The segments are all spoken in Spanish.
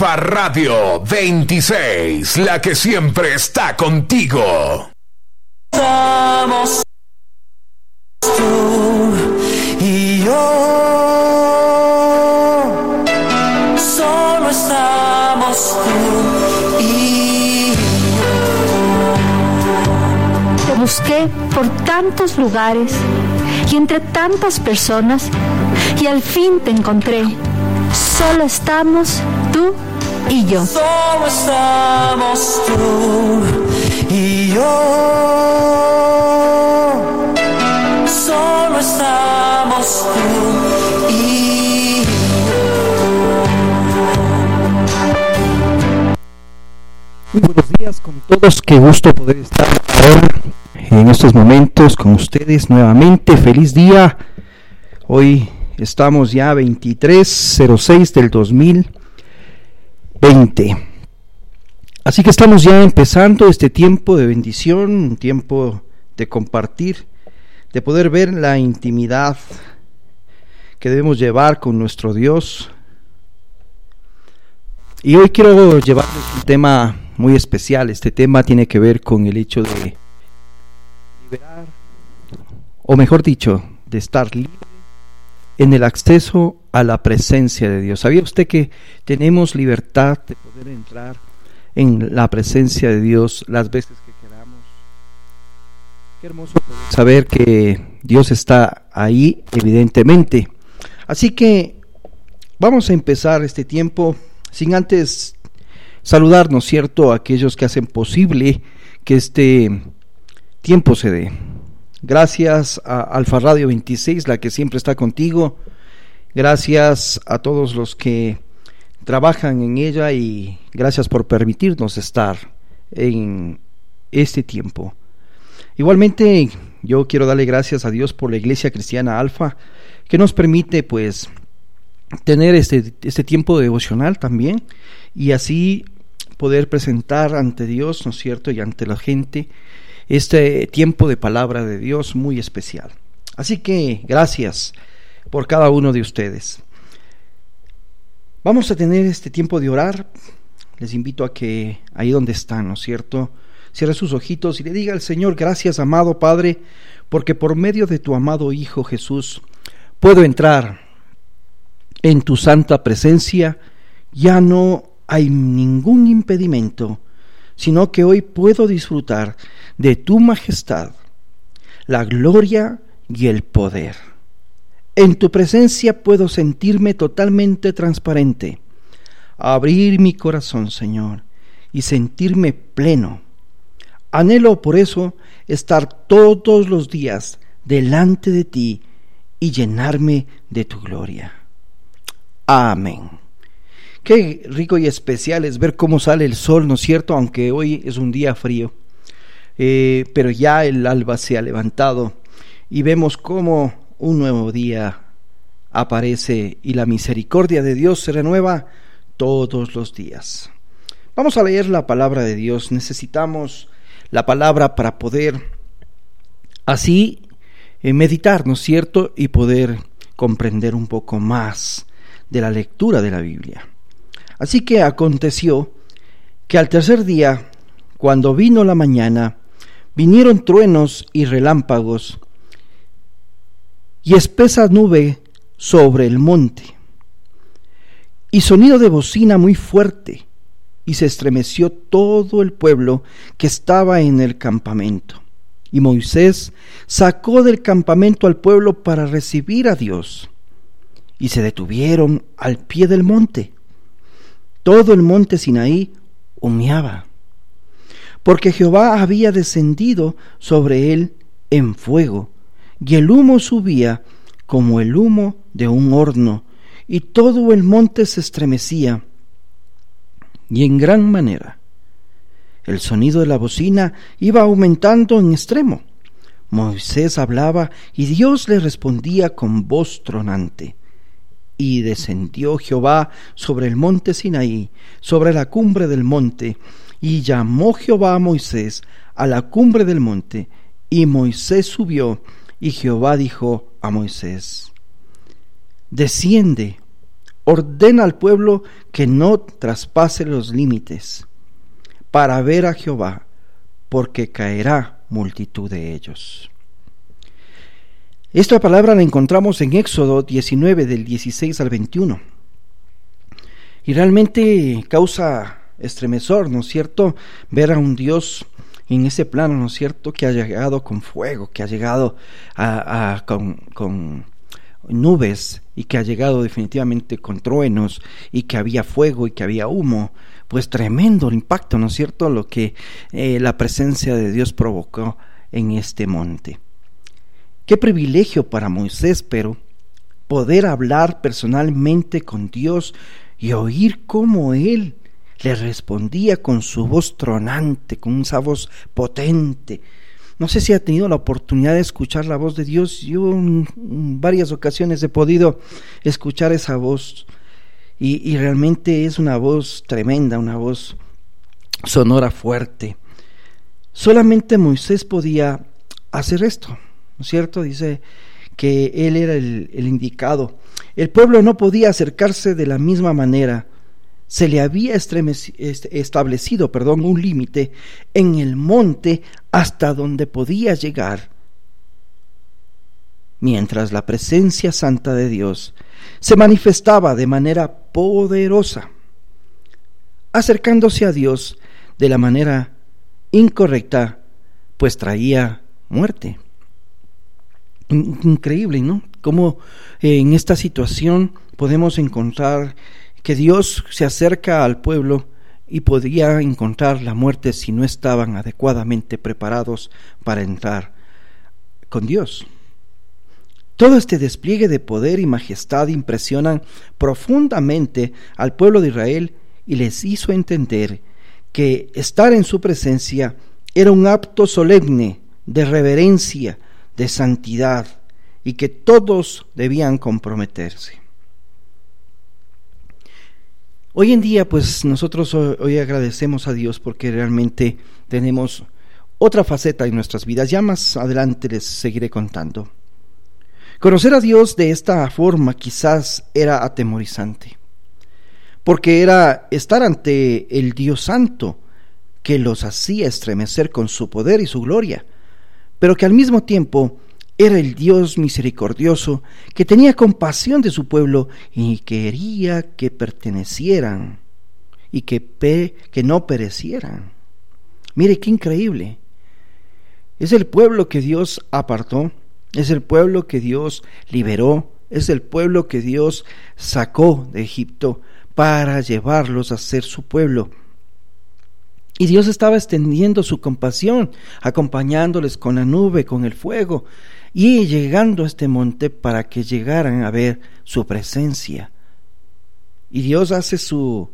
Alfa Radio 26, la que siempre está contigo. Somos tú y yo. Solo estamos tú y yo. Te busqué por tantos lugares y entre tantas personas y al fin te encontré. Solo estamos tú y yo. Solo estamos tú y yo. Solo estamos tú y yo. Muy buenos días con todos, qué gusto poder estar ahora en estos momentos con ustedes nuevamente. Feliz día. Hoy estamos ya 2306 del 2020. Así que estamos ya empezando este tiempo de bendición, un tiempo de compartir, de poder ver la intimidad que debemos llevar con nuestro Dios. Y hoy quiero llevarles un tema muy especial. Este tema tiene que ver con el hecho de liberar, o mejor dicho, de estar libre en el acceso a la presencia de Dios. ¿Sabía usted que tenemos libertad de poder entrar en la presencia de Dios las veces que queramos? Qué hermoso poder saber que Dios está ahí, evidentemente. Así que vamos a empezar este tiempo sin antes saludarnos, ¿cierto?, a aquellos que hacen posible que este tiempo se dé. Gracias a Alfa Radio 26, la que siempre está contigo. Gracias a todos los que trabajan en ella y gracias por permitirnos estar en este tiempo. Igualmente, yo quiero darle gracias a Dios por la Iglesia Cristiana Alfa, que nos permite pues tener este, este tiempo devocional también y así poder presentar ante Dios, ¿no es cierto?, y ante la gente este tiempo de palabra de Dios muy especial. Así que gracias por cada uno de ustedes. Vamos a tener este tiempo de orar. Les invito a que ahí donde están, ¿no es cierto? Cierre sus ojitos y le diga al Señor, gracias amado Padre, porque por medio de tu amado Hijo Jesús puedo entrar en tu santa presencia. Ya no hay ningún impedimento, sino que hoy puedo disfrutar de tu majestad, la gloria y el poder. En tu presencia puedo sentirme totalmente transparente, abrir mi corazón, Señor, y sentirme pleno. Anhelo por eso estar todos los días delante de ti y llenarme de tu gloria. Amén. Qué rico y especial es ver cómo sale el sol, ¿no es cierto? Aunque hoy es un día frío. Eh, pero ya el alba se ha levantado y vemos cómo un nuevo día aparece y la misericordia de Dios se renueva todos los días. Vamos a leer la palabra de Dios. Necesitamos la palabra para poder así eh, meditar, ¿no es cierto? Y poder comprender un poco más de la lectura de la Biblia. Así que aconteció que al tercer día, cuando vino la mañana, vinieron truenos y relámpagos y espesa nube sobre el monte, y sonido de bocina muy fuerte, y se estremeció todo el pueblo que estaba en el campamento. Y Moisés sacó del campamento al pueblo para recibir a Dios, y se detuvieron al pie del monte. Todo el monte Sinaí humeaba porque Jehová había descendido sobre él en fuego, y el humo subía como el humo de un horno, y todo el monte se estremecía, y en gran manera. El sonido de la bocina iba aumentando en extremo. Moisés hablaba y Dios le respondía con voz tronante. Y descendió Jehová sobre el monte Sinaí, sobre la cumbre del monte, y llamó Jehová a Moisés a la cumbre del monte, y Moisés subió, y Jehová dijo a Moisés, Desciende, ordena al pueblo que no traspase los límites para ver a Jehová, porque caerá multitud de ellos. Esta palabra la encontramos en Éxodo 19 del 16 al 21. Y realmente causa estremezor, ¿no es cierto? Ver a un Dios en ese plano, ¿no es cierto? Que ha llegado con fuego, que ha llegado con nubes y que ha llegado definitivamente con truenos y que había fuego y que había humo, pues tremendo el impacto, ¿no es cierto?, lo que eh, la presencia de Dios provocó en este monte. Qué privilegio para Moisés, pero poder hablar personalmente con Dios y oír cómo Él le respondía con su voz tronante, con esa voz potente, no sé si ha tenido la oportunidad de escuchar la voz de Dios. Yo en, varias ocasiones he podido escuchar esa voz y, realmente es una voz tremenda, una voz sonora fuerte. Solamente Moisés podía hacer esto, ¿no es cierto? Dice que él era el, el indicado. El pueblo no podía acercarse de la misma manera se le había establecido perdón, un límite en el monte hasta donde podía llegar, mientras la presencia santa de Dios se manifestaba de manera poderosa, acercándose a Dios de la manera incorrecta, pues traía muerte. Increíble, ¿no? Cómo en esta situación podemos encontrar que Dios se acerca al pueblo y podía encontrar la muerte si no estaban adecuadamente preparados para entrar con Dios. Todo este despliegue de poder y majestad impresionan profundamente al pueblo de Israel y les hizo entender que estar en su presencia era un acto solemne de reverencia, de santidad, y que todos debían comprometerse. Hoy en día, pues nosotros hoy agradecemos a Dios porque realmente tenemos otra faceta en nuestras vidas. Ya más adelante les seguiré contando. Conocer a Dios de esta forma quizás era atemorizante, porque era estar ante el Dios Santo que los hacía estremecer con su poder y su gloria, pero que al mismo tiempo era el Dios misericordioso que tenía compasión de su pueblo y quería que pertenecieran y que, que no perecieran. Mire qué increíble. Es el pueblo que Dios apartó, es el pueblo que Dios liberó, es el pueblo que Dios sacó de Egipto para llevarlos a ser su pueblo. Y Dios estaba extendiendo su compasión, acompañándoles con la nube, con el fuego, y llegando a este monte para que llegaran a ver su presencia. Y Dios hace su,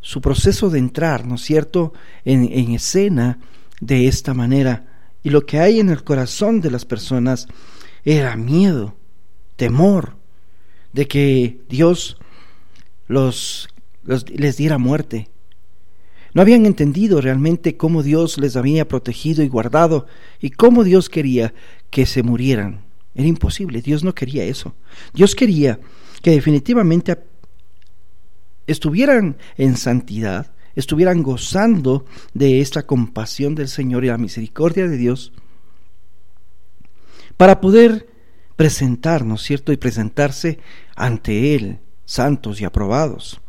su proceso de entrar, ¿no es cierto?, en, en escena de esta manera. Y lo que hay en el corazón de las personas era miedo, temor de que Dios los, los, les diera muerte. No habían entendido realmente cómo Dios les había protegido y guardado y cómo Dios quería que se murieran. Era imposible, Dios no quería eso. Dios quería que definitivamente estuvieran en santidad, estuvieran gozando de esta compasión del Señor y la misericordia de Dios, para poder presentarnos, ¿cierto? Y presentarse ante Él, santos y aprobados.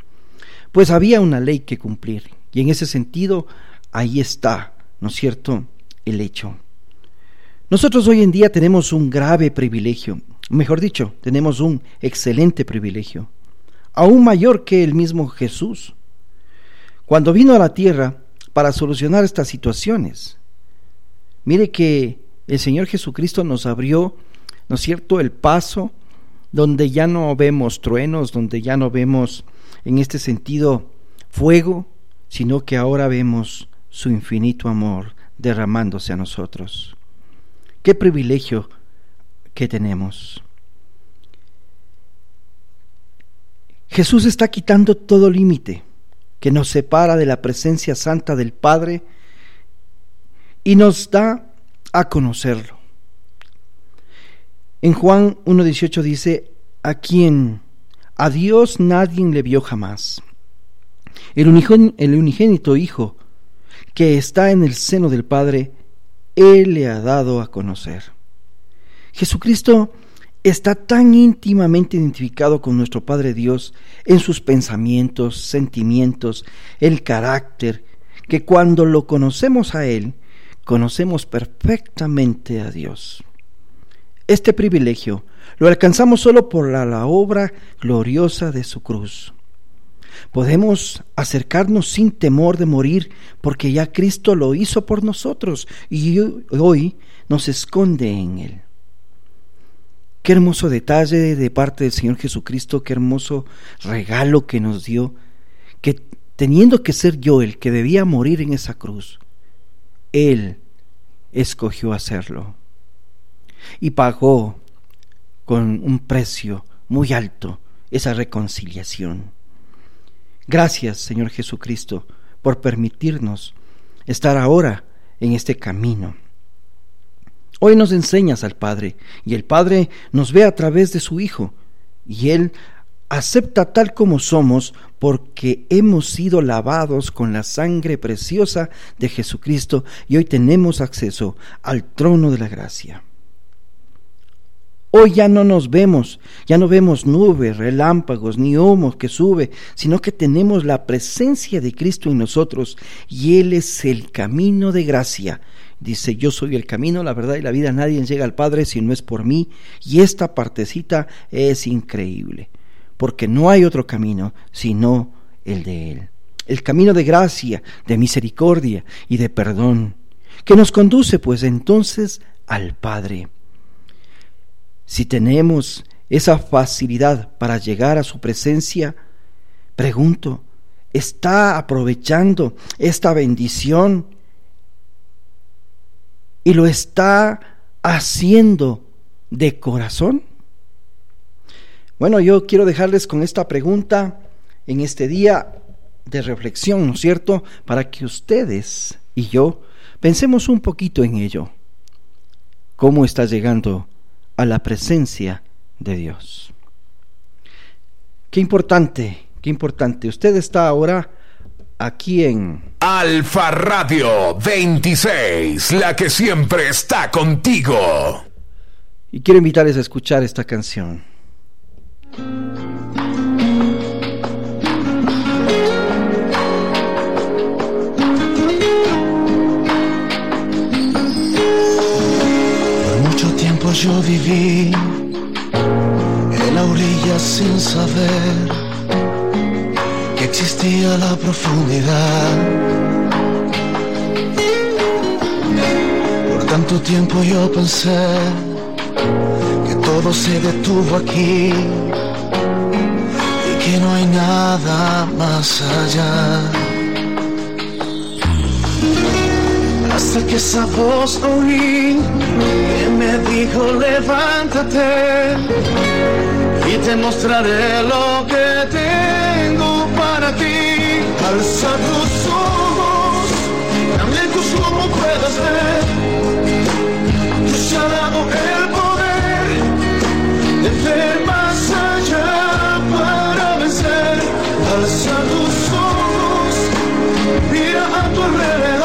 Pues había una ley que cumplir, y en ese sentido, ahí está, ¿no es cierto?, el hecho. Nosotros hoy en día tenemos un grave privilegio, mejor dicho, tenemos un excelente privilegio, aún mayor que el mismo Jesús, cuando vino a la tierra para solucionar estas situaciones. Mire que el Señor Jesucristo nos abrió, ¿no es cierto?, el paso donde ya no vemos truenos, donde ya no vemos en este sentido fuego, sino que ahora vemos su infinito amor derramándose a nosotros. Qué privilegio que tenemos. Jesús está quitando todo límite que nos separa de la presencia santa del Padre y nos da a conocerlo. En Juan 1.18 dice, a quien A Dios nadie le vio jamás. El, unigénito Hijo que está en el seno del Padre, Él le ha dado a conocer. Jesucristo está tan íntimamente identificado con nuestro Padre Dios en sus pensamientos, sentimientos, el carácter, que cuando lo conocemos a Él, conocemos perfectamente a Dios. Este privilegio lo alcanzamos solo por la, la, obra gloriosa de su cruz. Podemos acercarnos sin temor de morir porque ya Cristo lo hizo por nosotros y hoy nos esconde en Él. Qué hermoso detalle de parte del Señor Jesucristo, qué hermoso regalo que nos dio, que teniendo que ser yo el que debía morir en esa cruz, Él escogió hacerlo y pagó con un precio muy alto esa reconciliación. Gracias, Señor Jesucristo, por permitirnos estar ahora en este camino. Hoy nos enseñas al Padre y el Padre nos ve a través de su Hijo y Él acepta tal como somos porque hemos sido lavados con la sangre preciosa de Jesucristo y hoy tenemos acceso al trono de la gracia. Hoy ya no nos vemos, ya no vemos nubes, relámpagos, ni humo que sube, sino que tenemos la presencia de Cristo en nosotros y Él es el camino de gracia Dice, yo soy el camino, la verdad y la vida, nadie llega al Padre si no es por mí. Y esta partecita es increíble, porque no hay otro camino sino el de Él. El camino de gracia, de misericordia y de perdón, que nos conduce pues entonces al Padre. Si tenemos esa facilidad para llegar a su presencia, pregunto, ¿está aprovechando esta bendición? y lo está haciendo de corazón? Bueno, yo quiero dejarles con esta pregunta en este día de reflexión, ¿no es cierto? Para que ustedes y yo pensemos un poquito en ello. ¿Cómo está llegando a la presencia de Dios? Qué importante, qué importante. Usted está ahora aquí en Alfa Radio 26, la que siempre está contigo. Y quiero invitarles a escuchar esta canción. Yo viví en la orilla sin saber que existía la profundidad. Por tanto tiempo yo pensé que todo se detuvo aquí y que no hay nada más allá. Hasta que esa voz oí que me dijo levántate y te mostraré lo que tengo para ti. Alza tus ojos, tan lejos como puedas ver. Dios ha dado el poder de ver más allá para vencer. Alza tus ojos, mira a tu alrededor.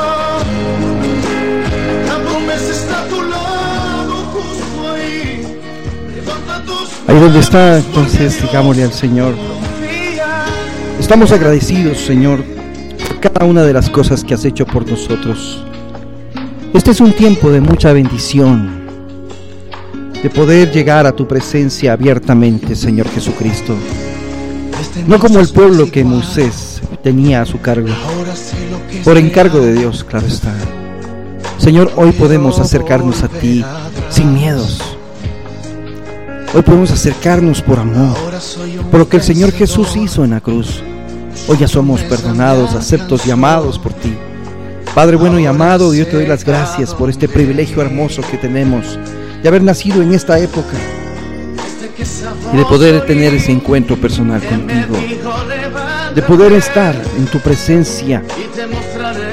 Ahí donde está, entonces digámosle al Señor, Estamos agradecidos, Señor, por cada una de las cosas que has hecho por nosotros. Este es un tiempo de mucha bendición, de poder llegar a tu presencia abiertamente, Señor Jesucristo. No como el pueblo que Moisés tenía a su cargo, por encargo de Dios, claro está. Señor, hoy podemos acercarnos a ti sin miedos. Hoy podemos acercarnos por amor, por lo que el Señor Jesús hizo en la cruz. Hoy ya somos perdonados, aceptos y amados por ti. Padre bueno y amado, yo te doy las gracias por este privilegio hermoso que tenemos de haber nacido en esta época y de poder tener ese encuentro personal contigo, de poder estar en tu presencia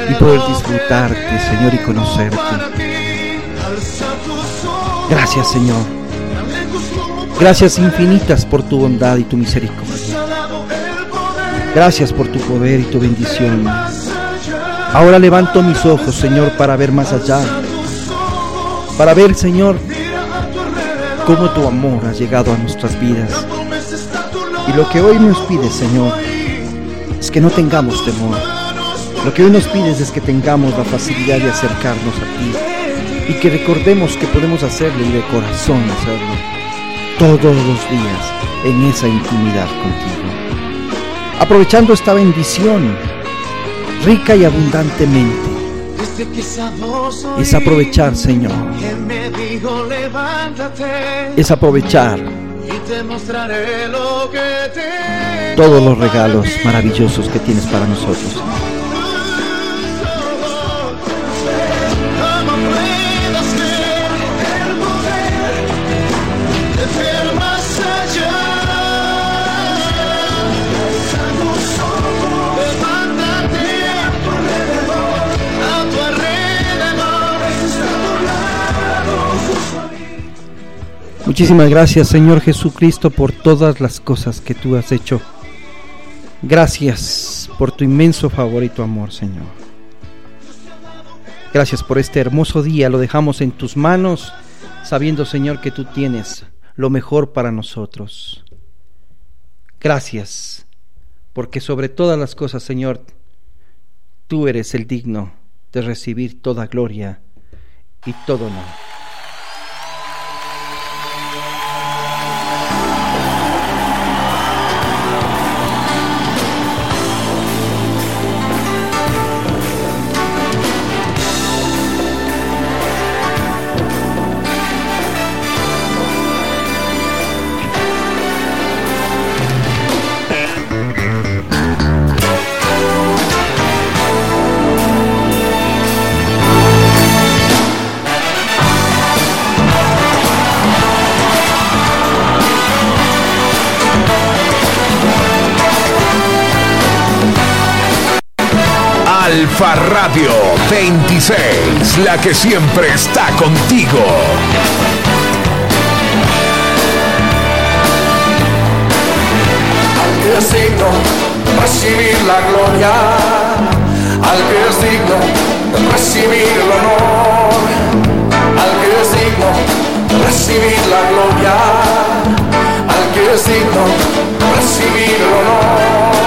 y poder disfrutarte, Señor, y conocerte. Gracias, Señor. Gracias infinitas por tu bondad y tu misericordia. Gracias por tu poder y tu bendición. Ahora levanto mis ojos, Señor, para ver más allá. Para ver, Señor, cómo tu amor ha llegado a nuestras vidas. Y lo que hoy nos pides, Señor, es que no tengamos temor. Lo que hoy nos pides es que tengamos la facilidad de acercarnos a ti y que recordemos que podemos hacerlo y de corazón hacerlo todos los días en esa intimidad contigo. Aprovechando esta bendición rica y abundantemente, es aprovechar, Señor. Es aprovechar todos los regalos maravillosos que tienes para nosotros. Muchísimas gracias Señor Jesucristo por todas las cosas que tú has hecho. Gracias por tu inmenso favor y tu amor Señor. Gracias por este hermoso día, lo dejamos en tus manos, sabiendo Señor que tú tienes lo mejor para nosotros. Gracias, porque sobre todas las cosas Señor, tú eres el digno de recibir toda gloria y todo honor. Alfa Radio 26, la que siempre está contigo. Al que es digno recibir la gloria, al que es digno recibir el honor, al que es digno recibir la gloria, al que es digno recibir el honor.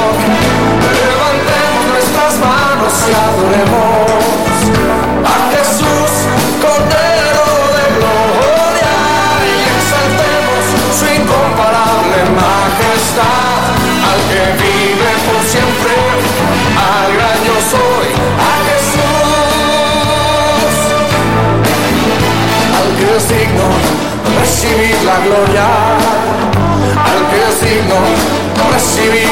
Recibir la gloria, al que es digno de